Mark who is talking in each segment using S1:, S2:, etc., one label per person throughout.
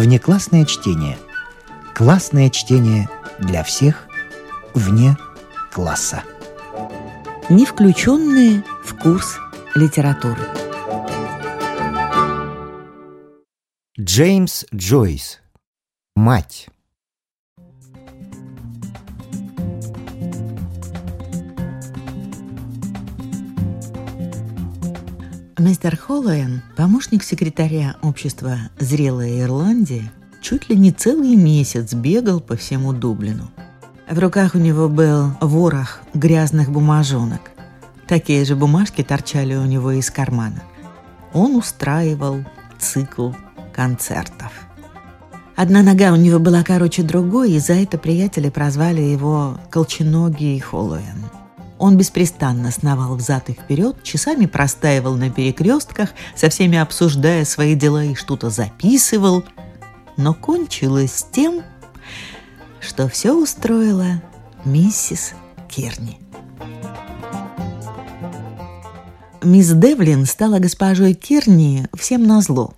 S1: Внеклассное чтение. Классное чтение для всех вне класса.
S2: Не включенные в курс литературы.
S1: Джеймс Джойс. Мать.
S2: Мистер Холлоуэн, помощник секретаря общества «Зрелая Ирландия», чуть ли не целый месяц бегал по всему Дублину. В руках у него был ворох грязных бумажонок. Такие же бумажки торчали у него из кармана. Он устраивал цикл концертов. Одна нога у него была короче другой, и за это приятели прозвали его «Колченогий Холлоуэн». Он беспрестанно сновал взад и вперед, часами простаивал на перекрестках, со всеми обсуждая свои дела и что-то записывал. Но кончилось тем, что все устроила миссис Керни. Мисс Девлин стала госпожой Кирни всем назло.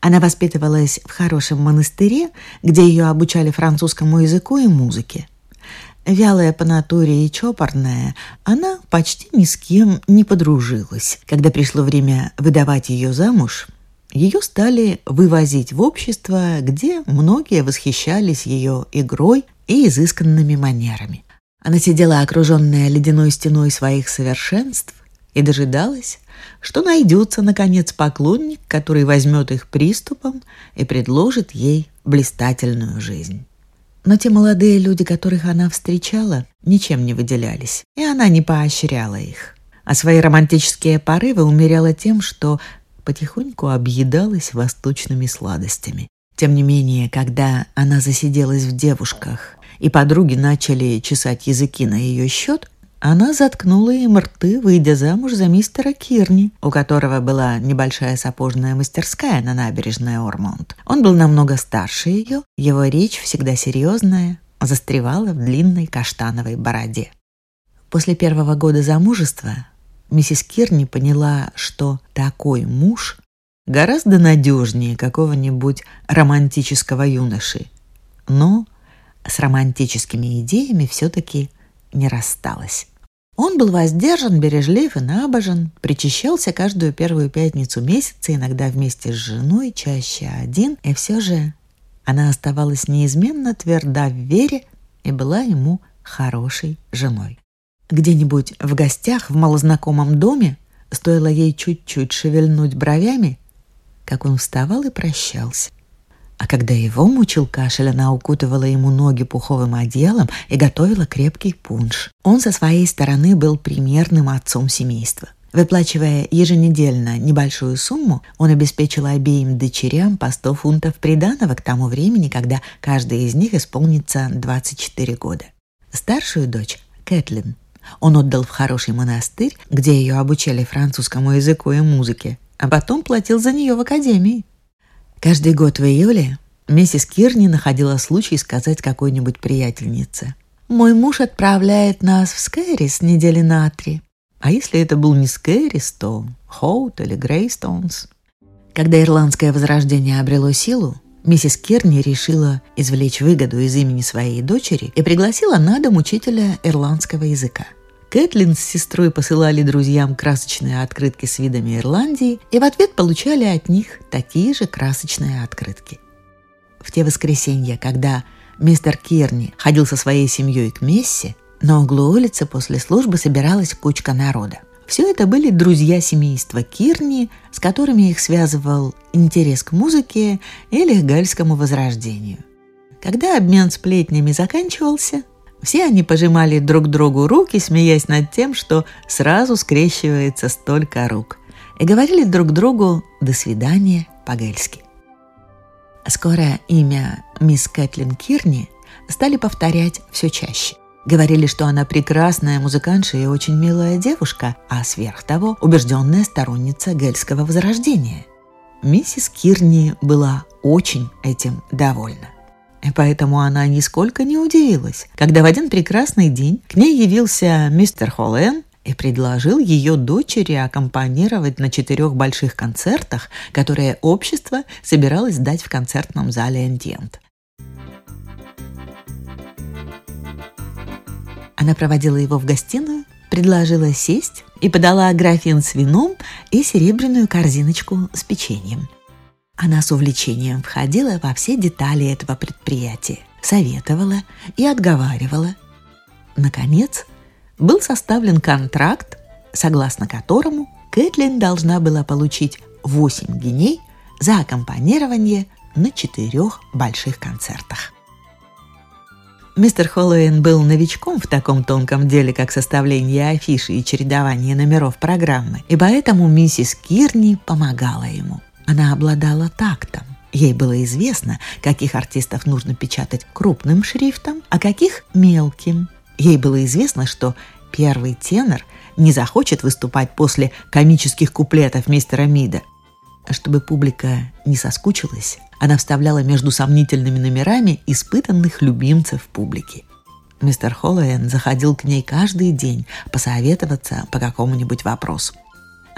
S2: Она воспитывалась в хорошем монастыре, где ее обучали французскому языку и музыке. Вялая по натуре и чопорная, она почти ни с кем не подружилась. Когда пришло время выдавать ее замуж, ее стали вывозить в общество, где многие восхищались ее игрой и изысканными манерами. Она сидела окруженная ледяной стеной своих совершенств и дожидалась, что найдется, наконец, поклонник, который возьмет их приступом и предложит ей блистательную жизнь. Но те молодые люди, которых она встречала, ничем не выделялись, и она не поощряла их. А свои романтические порывы умеряла тем, что потихоньку объедалась восточными сладостями. Тем не менее, когда она засиделась в девушках, и подруги начали чесать языки на ее счет, она заткнула им рты, выйдя замуж за мистера Кирни, у которого была небольшая сапожная мастерская на набережной Ормонт. Он был намного старше ее, его речь всегда серьезная, застревала в длинной каштановой бороде. После первого года замужества миссис Кирни поняла, что такой муж гораздо надежнее какого-нибудь романтического юноши. Но с романтическими идеями все-таки не рассталась. Он был воздержан, бережлив и набожен, причащался каждую первую пятницу месяца, иногда вместе с женой, чаще один, и все же она оставалась неизменно тверда в вере и была ему хорошей женой. Где-нибудь в гостях в малознакомом доме стоило ей чуть-чуть шевельнуть бровями, как он вставал и прощался. А когда его мучил кашель, она укутывала ему ноги пуховым одеялом и готовила крепкий пунш. Он со своей стороны был примерным отцом семейства. Выплачивая еженедельно небольшую сумму, он обеспечил обеим дочерям по 100 фунтов приданого к тому времени, когда каждая из них исполнится 24 года. Старшую дочь, Кэтлин, он отдал в хороший монастырь, где ее обучали французскому языку и музыке, а потом платил за нее в академии. Каждый год в июле миссис Кирни находила случай сказать какой-нибудь приятельнице. «Мой муж отправляет нас в Скэрис недели на три». А если это был не Скэрис, то Хоут или Грейстонс. Когда ирландское возрождение обрело силу, миссис Кирни решила извлечь выгоду из имени своей дочери и пригласила на дом учителя ирландского языка. Кэтлин с сестрой посылали друзьям красочные открытки с видами Ирландии и в ответ получали от них такие же красочные открытки. В те воскресенья, когда мистер Кирни ходил со своей семьей к мессе, на углу улицы после службы собиралась кучка народа. Все это были друзья семейства Кирни, с которыми их связывал интерес к музыке или к гальскому возрождению. Когда обмен сплетнями заканчивался – все они пожимали друг другу руки, смеясь над тем, что сразу скрещивается столько рук, и говорили друг другу «до свидания» по-гельски. Скоро имя мисс Кэтлин Кирни стали повторять все чаще. Говорили, что она прекрасная музыкантша и очень милая девушка, а сверх того убежденная сторонница гельского возрождения. Миссис Кирни была очень этим довольна. Поэтому она нисколько не удивилась, когда в один прекрасный день к ней явился мистер Холлен и предложил ее дочери аккомпанировать на четырех больших концертах, которые общество собиралось дать в концертном зале «Эндиент». Она проводила его в гостиную, предложила сесть и подала графин с вином и серебряную корзиночку с печеньем. Она с увлечением входила во все детали этого предприятия, советовала и отговаривала. Наконец, был составлен контракт, согласно которому Кэтлин должна была получить 8 геней за аккомпанирование на четырех больших концертах. Мистер Холлоуэн был новичком в таком тонком деле, как составление афиши и чередование номеров программы, и поэтому миссис Кирни помогала ему. Она обладала тактом. Ей было известно, каких артистов нужно печатать крупным шрифтом, а каких – мелким. Ей было известно, что первый тенор не захочет выступать после комических куплетов мистера Мида. Чтобы публика не соскучилась, она вставляла между сомнительными номерами испытанных любимцев публики. Мистер Холлоуэн заходил к ней каждый день посоветоваться по какому-нибудь вопросу.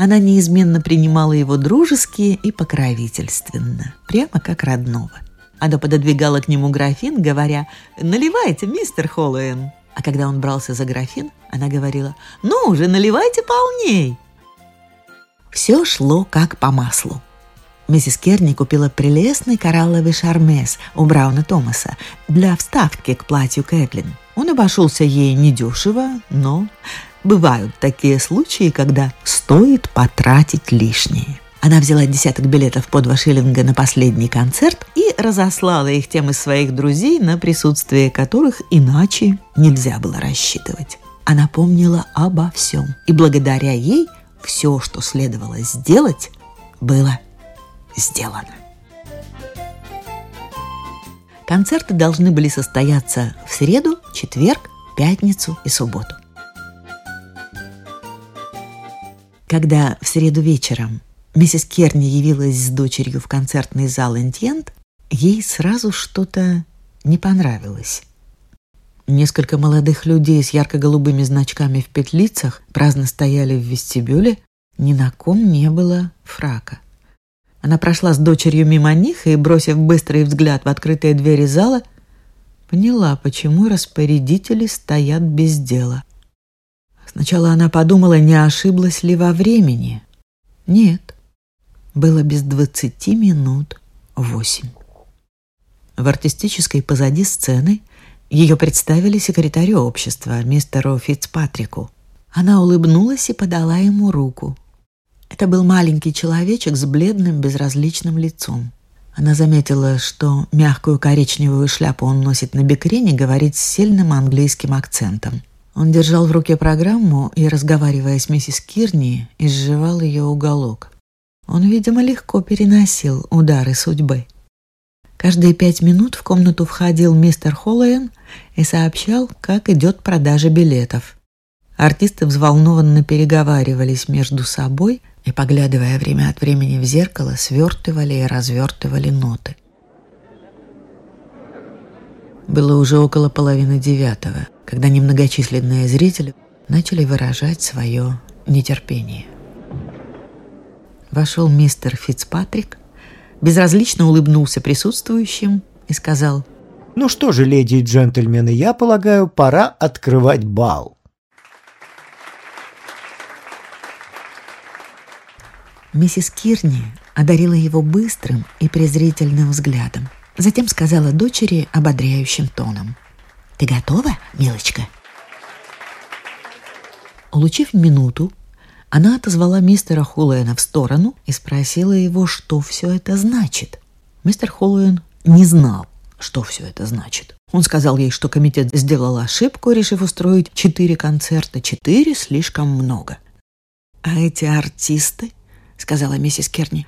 S2: Она неизменно принимала его дружески и покровительственно, прямо как родного. Она пододвигала к нему графин, говоря «Наливайте, мистер Холлоуэн». А когда он брался за графин, она говорила «Ну уже наливайте полней». Все шло как по маслу. Миссис Керни купила прелестный коралловый шармес у Брауна Томаса для вставки к платью Кэтлин. Он обошелся ей недешево, но бывают такие случаи, когда стоит потратить лишнее. Она взяла десяток билетов по два шиллинга на последний концерт и разослала их тем из своих друзей, на присутствие которых иначе нельзя было рассчитывать. Она помнила обо всем, и благодаря ей все, что следовало сделать, было сделано. Концерты должны были состояться в среду, четверг, пятницу и субботу. Когда в среду вечером миссис Керни явилась с дочерью в концертный зал «Интьент», ей сразу что-то не понравилось. Несколько молодых людей с ярко-голубыми значками в петлицах праздно стояли в вестибюле, ни на ком не было фрака. Она прошла с дочерью мимо них и, бросив быстрый взгляд в открытые двери зала, поняла, почему распорядители стоят без дела. Сначала она подумала, не ошиблась ли во времени. Нет, было без двадцати минут восемь. В артистической позади сцены ее представили секретарю общества, мистеру Фицпатрику. Она улыбнулась и подала ему руку – это был маленький человечек с бледным безразличным лицом. Она заметила, что мягкую коричневую шляпу он носит на бекрень и говорит с сильным английским акцентом. Он держал в руке программу и, разговаривая с миссис Кирни, изживал ее уголок. Он, видимо, легко переносил удары судьбы. Каждые пять минут в комнату входил мистер Холлоуэн и сообщал, как идет продажа билетов. Артисты взволнованно переговаривались между собой, и, поглядывая время от времени в зеркало, свертывали и развертывали ноты. Было уже около половины девятого, когда немногочисленные зрители начали выражать свое нетерпение. Вошел мистер Фицпатрик, безразлично улыбнулся присутствующим и сказал
S1: «Ну что же, леди и джентльмены, я полагаю, пора открывать бал».
S2: Миссис Кирни одарила его быстрым и презрительным взглядом. Затем сказала дочери ободряющим тоном. «Ты готова, милочка?» Улучив минуту, она отозвала мистера Холлоуэна в сторону и спросила его, что все это значит. Мистер Холлоуэн не знал, что все это значит. Он сказал ей, что комитет сделал ошибку, решив устроить четыре концерта. Четыре слишком много. А эти артисты сказала миссис Керни.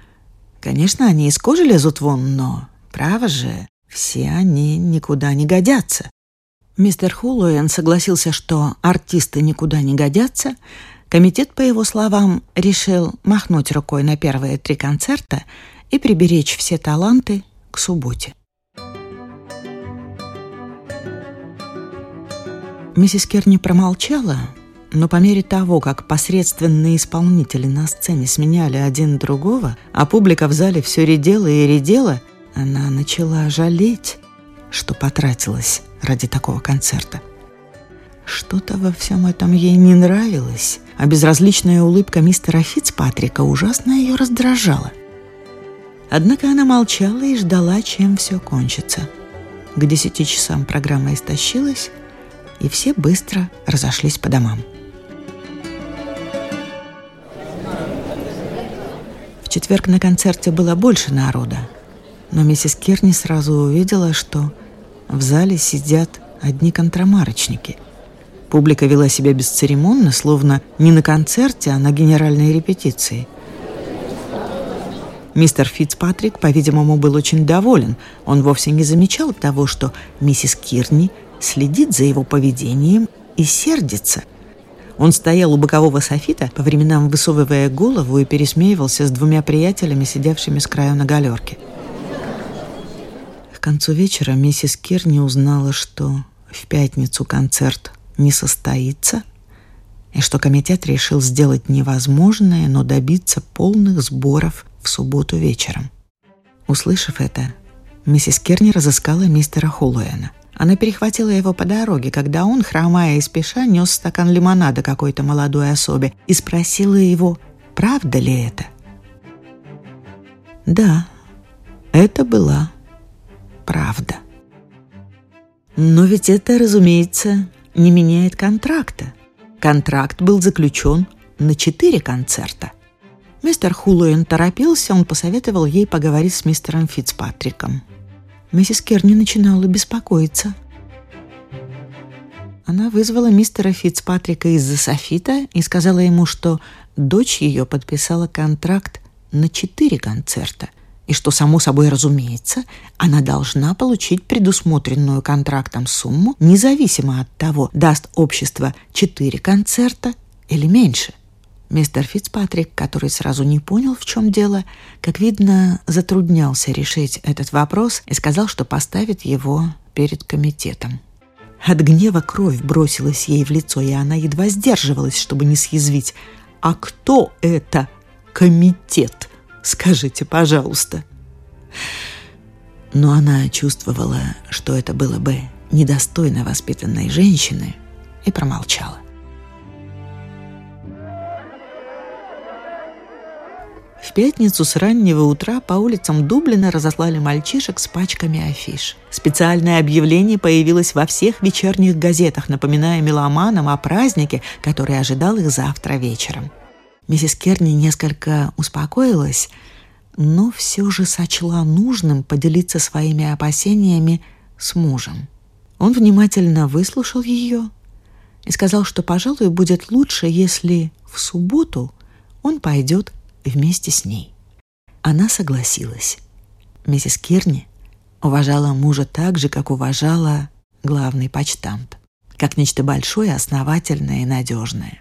S2: «Конечно, они из кожи лезут вон, но, право же, все они никуда не годятся». Мистер Хулуэн согласился, что артисты никуда не годятся. Комитет, по его словам, решил махнуть рукой на первые три концерта и приберечь все таланты к субботе. Миссис Керни промолчала, Но по мере того, как посредственные исполнители на сцене сменяли один другого, а публика в зале все редела и редела, она начала жалеть, что потратилась ради такого концерта. Что-то во всем этом ей не нравилось, а безразличная улыбка мистера Фицпатрика ужасно ее раздражала. Однако она молчала и ждала, чем все кончится. К десяти часам программа истощилась, и все быстро разошлись по домам. В четверг на концерте было больше народа, но миссис Керни сразу увидела, что в зале сидят одни контрамарочники. Публика вела себя бесцеремонно, словно не на концерте, а на генеральной репетиции – Мистер Фицпатрик, по-видимому, был очень доволен. Он вовсе не замечал того, что миссис Кирни следит за его поведением и сердится. Он стоял у бокового софита, по временам высовывая голову и пересмеивался с двумя приятелями, сидевшими с краю на галерке. К концу вечера миссис Кирни узнала, что в пятницу концерт не состоится, и что комитет решил сделать невозможное, но добиться полных сборов в субботу вечером. Услышав это, миссис Керни разыскала мистера Холлоэна. Она перехватила его по дороге, когда он, хромая и спеша, нес стакан лимонада какой-то молодой особе и спросила его, правда ли это. Да, это была правда. Но ведь это, разумеется, не меняет контракта. Контракт был заключен на четыре концерта – Мистер Хулуэн торопился, он посоветовал ей поговорить с мистером Фицпатриком. Миссис Керни начинала беспокоиться. Она вызвала мистера Фицпатрика из-за софита и сказала ему, что дочь ее подписала контракт на четыре концерта, и что, само собой разумеется, она должна получить предусмотренную контрактом сумму, независимо от того, даст общество четыре концерта или меньше. Мистер Фицпатрик, который сразу не понял, в чем дело, как видно, затруднялся решить этот вопрос и сказал, что поставит его перед комитетом. От гнева кровь бросилась ей в лицо, и она едва сдерживалась, чтобы не съязвить. «А кто это комитет? Скажите, пожалуйста». Но она чувствовала, что это было бы недостойно воспитанной женщины, и промолчала. В пятницу с раннего утра по улицам Дублина разослали мальчишек с пачками афиш. Специальное объявление появилось во всех вечерних газетах, напоминая меломанам о празднике, который ожидал их завтра вечером. Миссис Керни несколько успокоилась, но все же сочла нужным поделиться своими опасениями с мужем. Он внимательно выслушал ее и сказал, что, пожалуй, будет лучше, если в субботу он пойдет вместе с ней. Она согласилась. Миссис Кирни уважала мужа так же, как уважала главный почтамт, как нечто большое, основательное и надежное.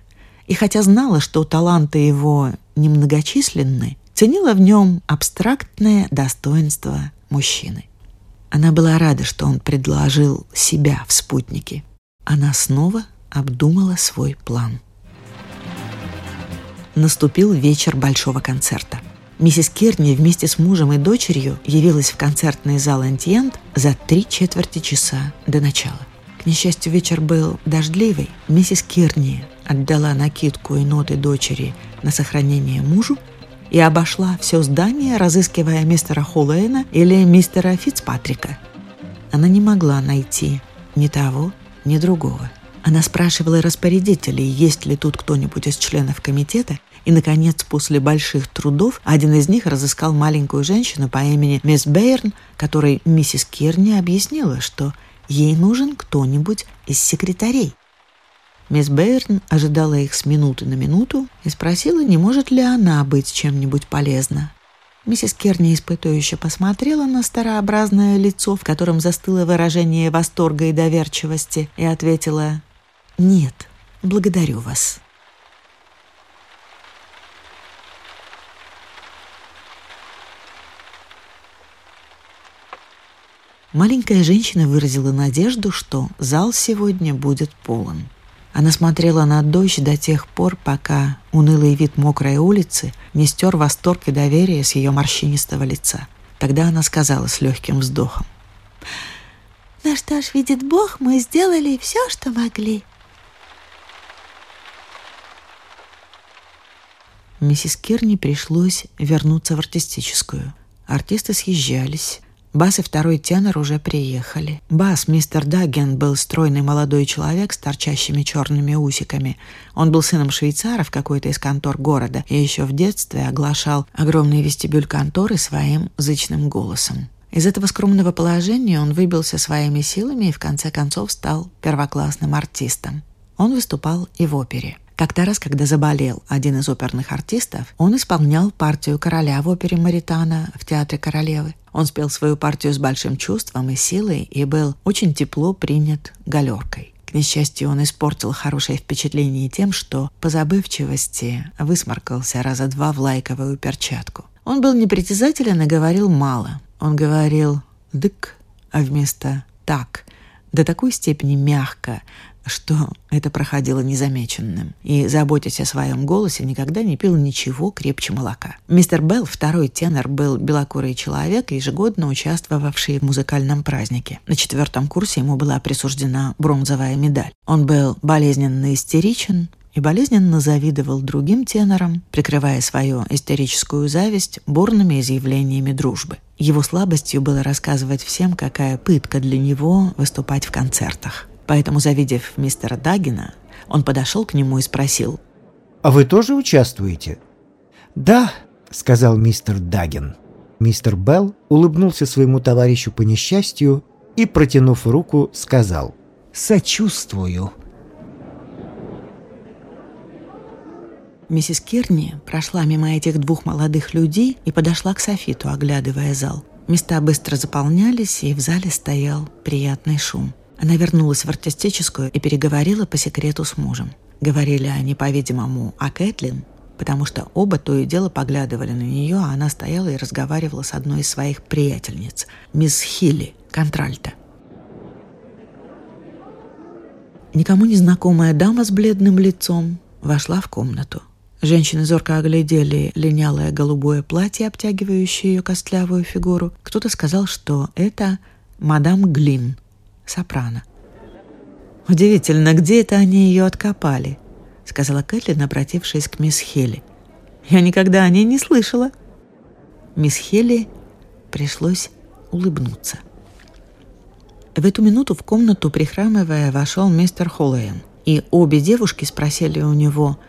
S2: И хотя знала, что таланты его немногочисленны, ценила в нем абстрактное достоинство мужчины. Она была рада, что он предложил себя в спутнике. Она снова обдумала свой план – наступил вечер большого концерта. Миссис Кирни вместе с мужем и дочерью явилась в концертный зал «Антиент» за три четверти часа до начала. К несчастью, вечер был дождливый. Миссис Кирни отдала накидку и ноты дочери на сохранение мужу и обошла все здание, разыскивая мистера Холлейна или мистера Фицпатрика. Она не могла найти ни того, ни другого. Она спрашивала распорядителей, есть ли тут кто-нибудь из членов комитета, и, наконец, после больших трудов, один из них разыскал маленькую женщину по имени мисс Бейрн, которой миссис Кирни объяснила, что ей нужен кто-нибудь из секретарей. Мисс Бейрн ожидала их с минуты на минуту и спросила, не может ли она быть чем-нибудь полезна. Миссис Керни испытующе посмотрела на старообразное лицо, в котором застыло выражение восторга и доверчивости, и ответила «Нет, благодарю вас». Маленькая женщина выразила надежду, что зал сегодня будет полон. Она смотрела на дождь до тех пор, пока унылый вид мокрой улицы не стер восторг и доверие с ее морщинистого лица. Тогда она сказала с легким вздохом.
S3: «Ну что ж, видит Бог, мы сделали все, что могли».
S2: Миссис Кирни пришлось вернуться в артистическую. Артисты съезжались. Бас и второй тенор уже приехали. Бас, мистер Дагген, был стройный молодой человек с торчащими черными усиками. Он был сыном швейцара в какой-то из контор города и еще в детстве оглашал огромный вестибюль конторы своим зычным голосом. Из этого скромного положения он выбился своими силами и в конце концов стал первоклассным артистом. Он выступал и в опере. Как-то раз, когда заболел один из оперных артистов, он исполнял партию короля в опере Маритана в Театре Королевы. Он спел свою партию с большим чувством и силой и был очень тепло принят галеркой. К несчастью, он испортил хорошее впечатление тем, что по забывчивости высморкался раза два в лайковую перчатку. Он был непритязателен и говорил мало. Он говорил «дык», а вместо «так», до такой степени мягко, что это проходило незамеченным. И, заботясь о своем голосе, никогда не пил ничего крепче молока. Мистер Белл, второй тенор, был белокурый человек, ежегодно участвовавший в музыкальном празднике. На четвертом курсе ему была присуждена бронзовая медаль. Он был болезненно истеричен, и болезненно завидовал другим тенорам, прикрывая свою истерическую зависть бурными изъявлениями дружбы. Его слабостью было рассказывать всем, какая пытка для него выступать в концертах. Поэтому, завидев мистера Дагина, он подошел к нему и спросил.
S1: «А вы тоже участвуете?» «Да», — сказал мистер Дагин. Мистер Белл улыбнулся своему товарищу по несчастью и, протянув руку, сказал «Сочувствую».
S2: Миссис Кирни прошла мимо этих двух молодых людей и подошла к Софиту, оглядывая зал. Места быстро заполнялись, и в зале стоял приятный шум. Она вернулась в артистическую и переговорила по секрету с мужем. Говорили они, по-видимому, о Кэтлин, потому что оба то и дело поглядывали на нее, а она стояла и разговаривала с одной из своих приятельниц, мисс Хилли, контральта. Никому не знакомая дама с бледным лицом вошла в комнату. Женщины зорко оглядели линялое голубое платье, обтягивающее ее костлявую фигуру. Кто-то сказал, что это мадам Глин — сопрано. «Удивительно, где это они ее откопали?» — сказала Кэтлин, обратившись к мисс Хелли. «Я никогда о ней не слышала». Мисс Хелли пришлось улыбнуться. В эту минуту в комнату, прихрамывая, вошел мистер Холлоуэн, и обе девушки спросили у него,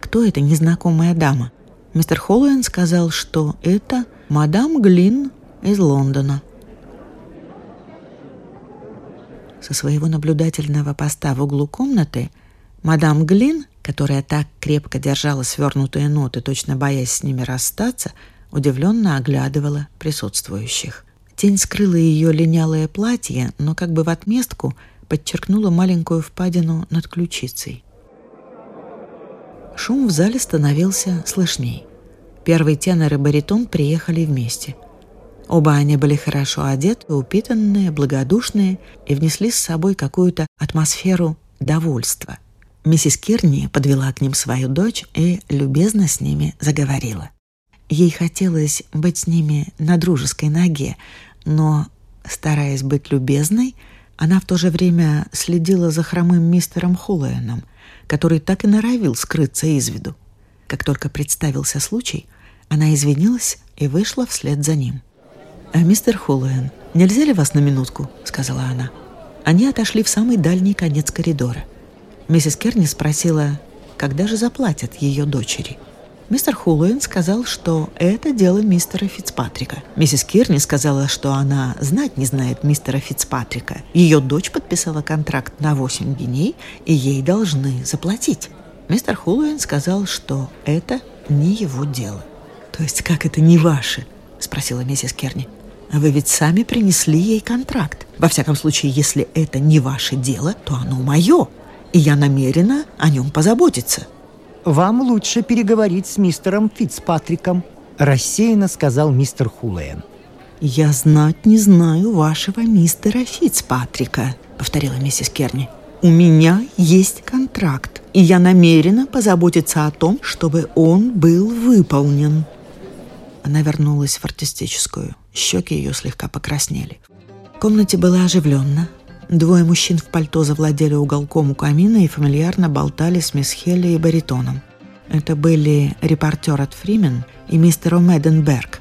S2: кто эта незнакомая дама. Мистер Холлоуэн сказал, что это мадам Глин из Лондона. Со своего наблюдательного поста в углу комнаты мадам Глин, которая так крепко держала свернутые ноты, точно боясь с ними расстаться, удивленно оглядывала присутствующих. Тень скрыла ее линялое платье, но как бы в отместку подчеркнула маленькую впадину над ключицей. Шум в зале становился слышней. Первый тенор и баритон приехали вместе — Оба они были хорошо одеты, упитанные, благодушные и внесли с собой какую-то атмосферу довольства. Миссис Кирни подвела к ним свою дочь и любезно с ними заговорила. Ей хотелось быть с ними на дружеской ноге, но, стараясь быть любезной, она в то же время следила за хромым мистером Холлоэном, который так и норовил скрыться из виду. Как только представился случай, она извинилась и вышла вслед за ним. «А «Мистер Холлоуэн, нельзя ли вас на минутку?» — сказала она. Они отошли в самый дальний конец коридора. Миссис Керни спросила, когда же заплатят ее дочери. Мистер Холлоуэн сказал, что это дело мистера Фицпатрика. Миссис Кирни сказала, что она знать не знает мистера Фицпатрика. Ее дочь подписала контракт на 8 геней, и ей должны заплатить. Мистер Холлоуэн сказал, что это не его дело. «То есть как это не ваше?» – спросила миссис Керни. А вы ведь сами принесли ей контракт. Во всяком случае, если это не ваше дело, то оно мое, и я намерена о нем позаботиться».
S1: «Вам лучше переговорить с мистером Фицпатриком», – рассеянно сказал мистер Хулейн.
S2: «Я знать не знаю вашего мистера Фицпатрика», – повторила миссис Керни. У меня есть контракт, и я намерена позаботиться о том, чтобы он был выполнен. Она вернулась в артистическую. Щеки ее слегка покраснели. В комнате было оживленно. Двое мужчин в пальто завладели уголком у камина и фамильярно болтали с мисс Хелли и баритоном. Это были репортер от Фримен и мистер Омеденберг.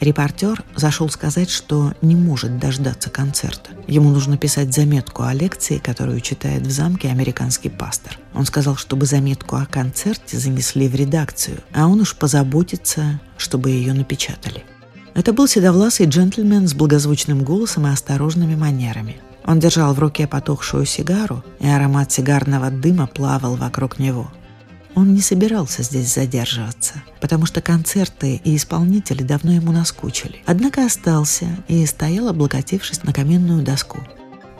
S2: Репортер зашел сказать, что не может дождаться концерта. Ему нужно писать заметку о лекции, которую читает в замке американский пастор. Он сказал, чтобы заметку о концерте занесли в редакцию, а он уж позаботится, чтобы ее напечатали. Это был седовласый джентльмен с благозвучным голосом и осторожными манерами. Он держал в руке потухшую сигару, и аромат сигарного дыма плавал вокруг него. Он не собирался здесь задерживаться, потому что концерты и исполнители давно ему наскучили. Однако остался и стоял, облокотившись на каменную доску.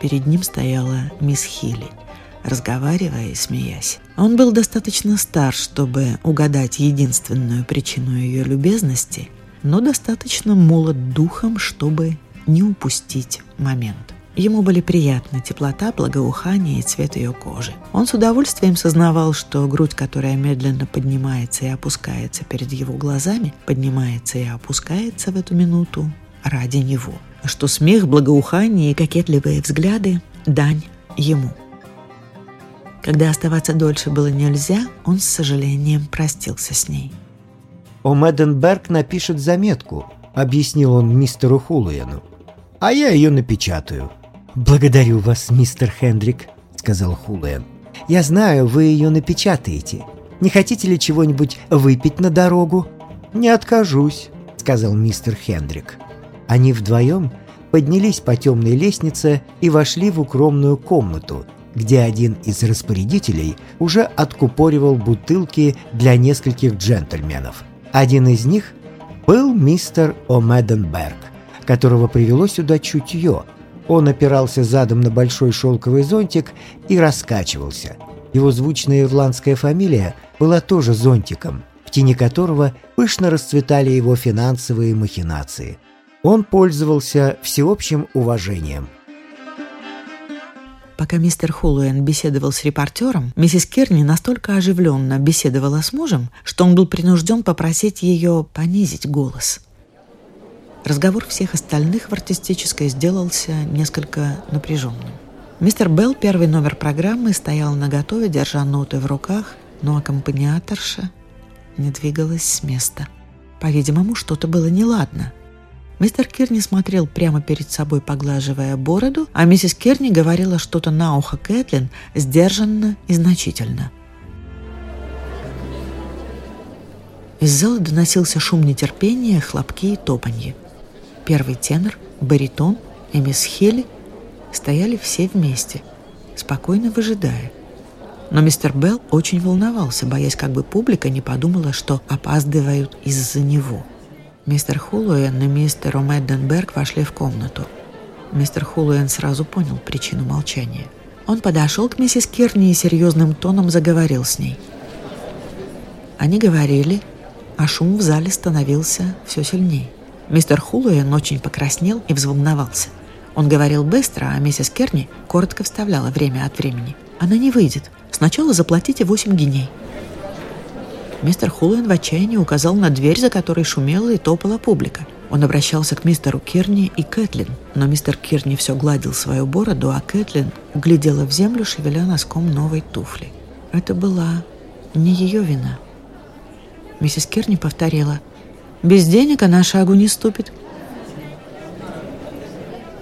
S2: Перед ним стояла мисс Хилли, разговаривая и смеясь. Он был достаточно стар, чтобы угадать единственную причину ее любезности, но достаточно молод духом, чтобы не упустить момент. Ему были приятны теплота, благоухание и цвет ее кожи. Он с удовольствием сознавал, что грудь, которая медленно поднимается и опускается перед его глазами, поднимается и опускается в эту минуту ради него. Что смех, благоухание и кокетливые взгляды – дань ему. Когда оставаться дольше было нельзя, он с сожалением простился с ней.
S1: «О Меденберг напишет заметку», — объяснил он мистеру Хулуяну. «А я ее напечатаю». «Благодарю вас, мистер Хендрик», — сказал Хулуэн. «Я знаю, вы ее напечатаете. Не хотите ли чего-нибудь выпить на дорогу?» «Не откажусь», — сказал мистер Хендрик. Они вдвоем поднялись по темной лестнице и вошли в укромную комнату, где один из распорядителей уже откупоривал бутылки для нескольких джентльменов. Один из них был мистер О'Меденберг, которого привело сюда чутье — он опирался задом на большой шелковый зонтик и раскачивался. Его звучная ирландская фамилия была тоже зонтиком, в тени которого пышно расцветали его финансовые махинации. Он пользовался всеобщим уважением.
S2: Пока мистер Холлуэн беседовал с репортером, миссис Керни настолько оживленно беседовала с мужем, что он был принужден попросить ее понизить голос – Разговор всех остальных в артистической сделался несколько напряженным. Мистер Белл, первый номер программы, стоял наготове, держа ноты в руках, но аккомпаниаторша не двигалась с места. По-видимому, что-то было неладно. Мистер Кирни смотрел прямо перед собой, поглаживая бороду, а миссис Кирни говорила что-то на ухо Кэтлин сдержанно и значительно. Из зала доносился шум нетерпения, хлопки и топанье. Первый тенор, баритон и мисс Хелли стояли все вместе, спокойно выжидая. Но мистер Белл очень волновался, боясь, как бы публика не подумала, что опаздывают из-за него. Мистер Хулуэн и мистер Омеденберг вошли в комнату. Мистер Хулуэн сразу понял причину молчания. Он подошел к миссис Керни и серьезным тоном заговорил с ней. Они говорили, а шум в зале становился все сильнее. Мистер Хулуэн очень покраснел и взволновался. Он говорил быстро, а миссис Керни коротко вставляла время от времени. «Она не выйдет. Сначала заплатите 8 гиней». Мистер Хулуэн в отчаянии указал на дверь, за которой шумела и топала публика. Он обращался к мистеру Кирни и Кэтлин, но мистер Кирни все гладил свою бороду, а Кэтлин глядела в землю, шевеля носком новой туфли. Это была не ее вина. Миссис Кирни повторила – без денег она шагу не ступит.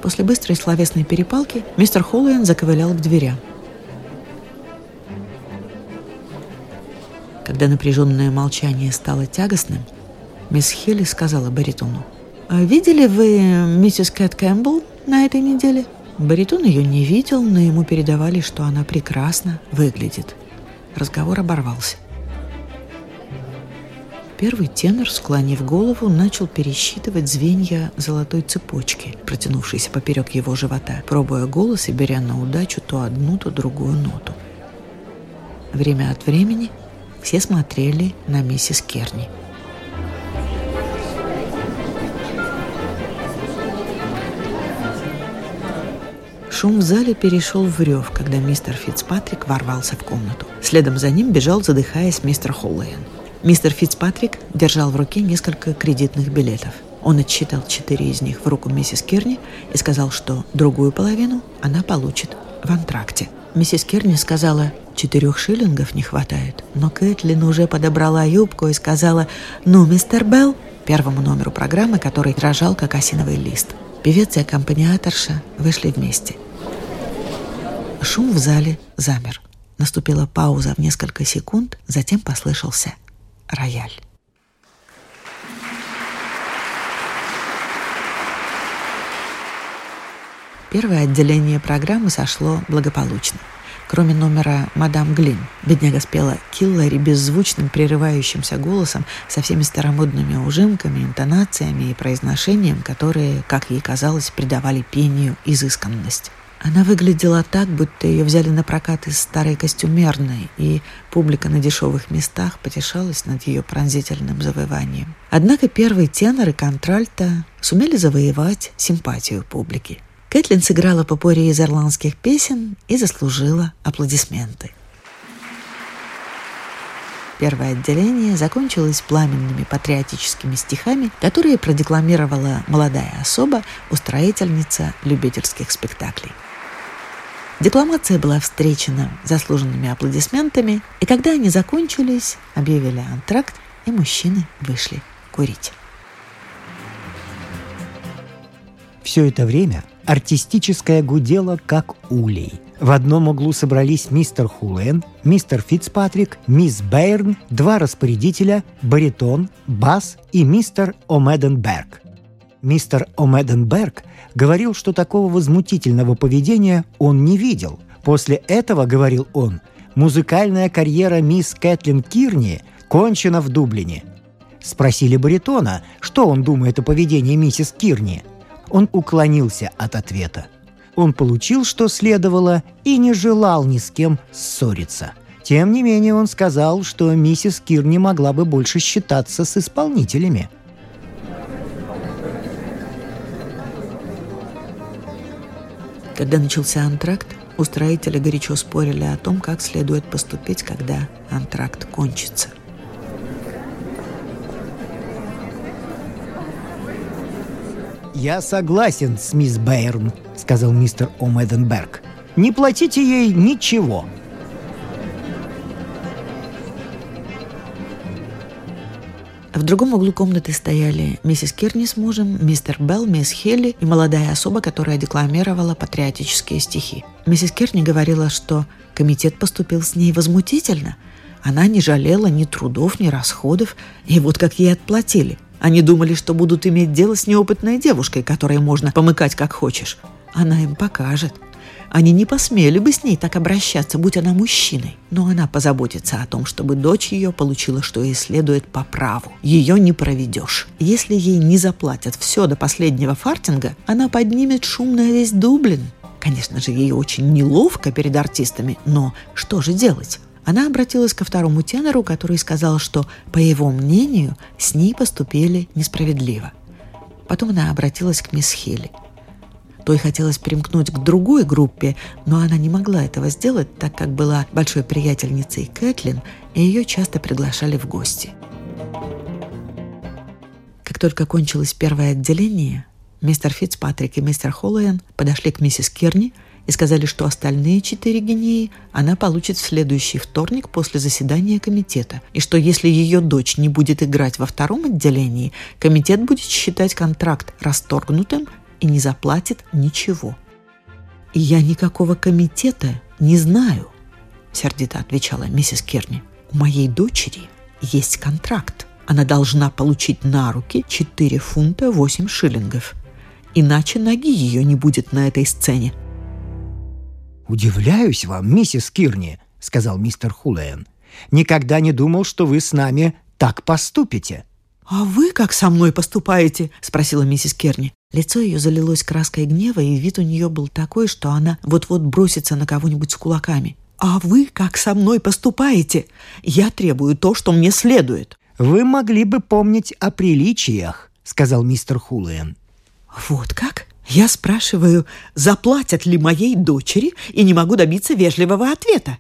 S2: После быстрой словесной перепалки мистер Холлоуэн заковылял к дверям. Когда напряженное молчание стало тягостным, мисс Хилли сказала баритону. «А видели вы миссис Кэт Кэмпбелл на этой неделе?» Баритон ее не видел, но ему передавали, что она прекрасно выглядит. Разговор оборвался. Первый тенор, склонив голову, начал пересчитывать звенья золотой цепочки, протянувшейся поперек его живота, пробуя голос и беря на удачу то одну, то другую ноту. Время от времени все смотрели на миссис Керни. Шум в зале перешел в рев, когда мистер Фицпатрик ворвался в комнату. Следом за ним бежал, задыхаясь, мистер Холлейн. Мистер Фицпатрик держал в руке несколько кредитных билетов. Он отсчитал четыре из них в руку миссис Кирни и сказал, что другую половину она получит в антракте. Миссис Кирни сказала, четырех шиллингов не хватает. Но Кэтлин уже подобрала юбку и сказала, «Ну, мистер Белл», первому номеру программы, который дрожал, как осиновый лист. Певец и аккомпаниаторша вышли вместе. Шум в зале замер. Наступила пауза в несколько секунд, затем послышался рояль. Первое отделение программы сошло благополучно. Кроме номера «Мадам Глин», бедняга спела Киллари беззвучным, прерывающимся голосом со всеми старомодными ужимками, интонациями и произношением, которые, как ей казалось, придавали пению изысканность. Она выглядела так, будто ее взяли на прокат из старой костюмерной, и публика на дешевых местах потешалась над ее пронзительным завыванием. Однако первый тенор и контральто сумели завоевать симпатию публики. Кэтлин сыграла по поре из ирландских песен и заслужила аплодисменты. Первое отделение закончилось пламенными патриотическими стихами, которые продекламировала молодая особа, устроительница любительских спектаклей. Декламация была встречена заслуженными аплодисментами, и когда они закончились, объявили антракт, и мужчины вышли курить.
S1: Все это время артистическое гудело, как улей. В одном углу собрались мистер Хулен, мистер Фицпатрик, мисс Бейрн, два распорядителя, баритон, бас и мистер Омеденберг. Мистер Омеденберг говорил, что такого возмутительного поведения он не видел. После этого, говорил он, музыкальная карьера мисс Кэтлин Кирни кончена в Дублине. Спросили баритона, что он думает о поведении миссис Кирни. Он уклонился от ответа. Он получил, что следовало, и не желал ни с кем ссориться. Тем не менее, он сказал, что миссис Кирни могла бы больше считаться с исполнителями –
S2: Когда начался антракт, устроители горячо спорили о том, как следует поступить, когда антракт кончится.
S1: «Я согласен с мисс Бэйрн», — сказал мистер О'Мэденберг. «Не платите ей ничего.
S2: В другом углу комнаты стояли миссис Кирни с мужем, мистер Белл, мисс Хелли и молодая особа, которая декламировала патриотические стихи. Миссис Кирни говорила, что комитет поступил с ней возмутительно. Она не жалела ни трудов, ни расходов, и вот как ей отплатили. Они думали, что будут иметь дело с неопытной девушкой, которой можно помыкать как хочешь. Она им покажет – они не посмели бы с ней так обращаться, будь она мужчиной. Но она позаботится о том, чтобы дочь ее получила, что ей следует по праву. Ее не проведешь. Если ей не заплатят все до последнего фартинга, она поднимет шум на весь Дублин. Конечно же, ей очень неловко перед артистами, но что же делать? Она обратилась ко второму тенору, который сказал, что, по его мнению, с ней поступили несправедливо. Потом она обратилась к мисс Хелли. Той хотелось примкнуть к другой группе, но она не могла этого сделать, так как была большой приятельницей Кэтлин, и ее часто приглашали в гости. Как только кончилось первое отделение, мистер Фицпатрик и мистер Холлоуэн подошли к миссис Кирни и сказали, что остальные четыре гинеи она получит в следующий вторник после заседания комитета, и что если ее дочь не будет играть во втором отделении, комитет будет считать контракт расторгнутым и не заплатит ничего. «И я никакого комитета не знаю», — сердито отвечала миссис Керни. «У моей дочери есть контракт. Она должна получить на руки 4 фунта 8 шиллингов. Иначе ноги ее не будет на этой сцене».
S1: «Удивляюсь вам, миссис Кирни», — сказал мистер Хулейн. «Никогда не думал, что вы с нами так поступите».
S2: «А вы как со мной поступаете?» — спросила миссис Керни. Лицо ее залилось краской гнева, и вид у нее был такой, что она вот-вот бросится на кого-нибудь с кулаками. «А вы как со мной поступаете? Я требую то, что мне следует».
S1: «Вы могли бы помнить о приличиях», — сказал мистер Хулиен.
S2: «Вот как? Я спрашиваю, заплатят ли моей дочери, и не могу добиться вежливого ответа.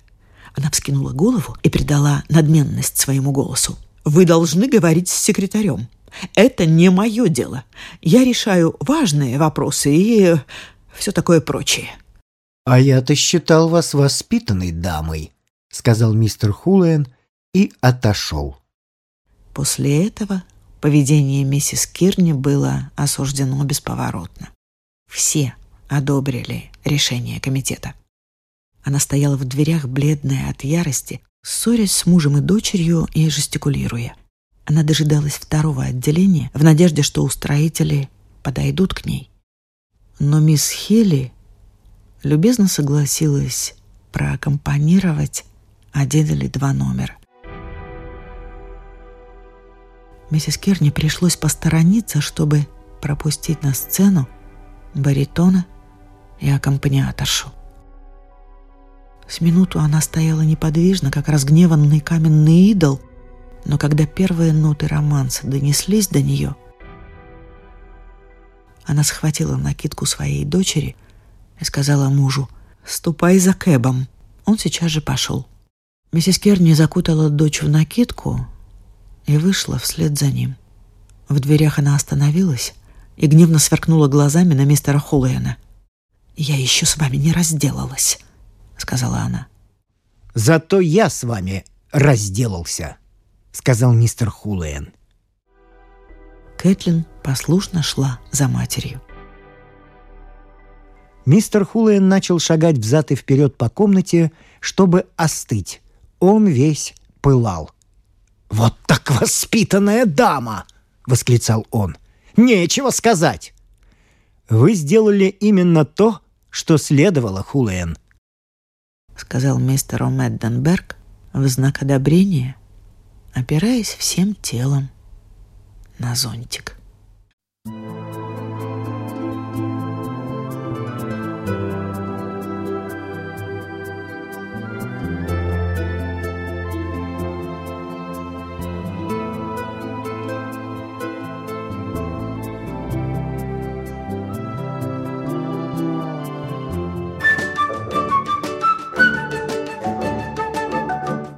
S2: Она вскинула голову и придала надменность своему голосу. «Вы должны говорить с секретарем. Это не мое дело. Я решаю важные вопросы и все такое прочее».
S1: «А я-то считал вас воспитанной дамой», — сказал мистер Хулиен и отошел.
S2: После этого поведение миссис Кирни было осуждено бесповоротно. Все одобрили решение комитета. Она стояла в дверях, бледная от ярости, ссорясь с мужем и дочерью и жестикулируя. Она дожидалась второго отделения в надежде, что устроители подойдут к ней. Но мисс Хилли любезно согласилась проаккомпанировать один или два номера. Миссис Керни пришлось посторониться, чтобы пропустить на сцену баритона и аккомпаниаторшу. С минуту она стояла неподвижно, как разгневанный каменный идол, но когда первые ноты романса донеслись до нее, она схватила накидку своей дочери и сказала мужу «Ступай за Кэбом». Он сейчас же пошел. Миссис Керни закутала дочь в накидку и вышла вслед за ним. В дверях она остановилась и гневно сверкнула глазами на мистера Холлоэна. «Я еще с вами не разделалась», сказала она.
S1: «Зато я с вами разделался», — сказал мистер Хулиен.
S2: Кэтлин послушно шла за матерью.
S1: Мистер Хулиен начал шагать взад и вперед по комнате, чтобы остыть. Он весь пылал. «Вот так воспитанная дама!» — восклицал он. «Нечего сказать!» «Вы сделали именно то, что следовало, Хулиен»,
S2: сказал мистер О'Мэдденберг в знак одобрения, опираясь всем телом на зонтик.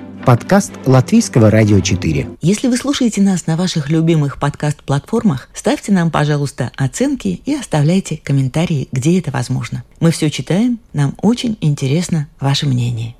S1: – Подкаст Латвийского радио 4.
S2: Если вы слушаете нас на ваших любимых подкаст-платформах, ставьте нам, пожалуйста, оценки и оставляйте комментарии, где это возможно. Мы все читаем, нам очень интересно ваше мнение.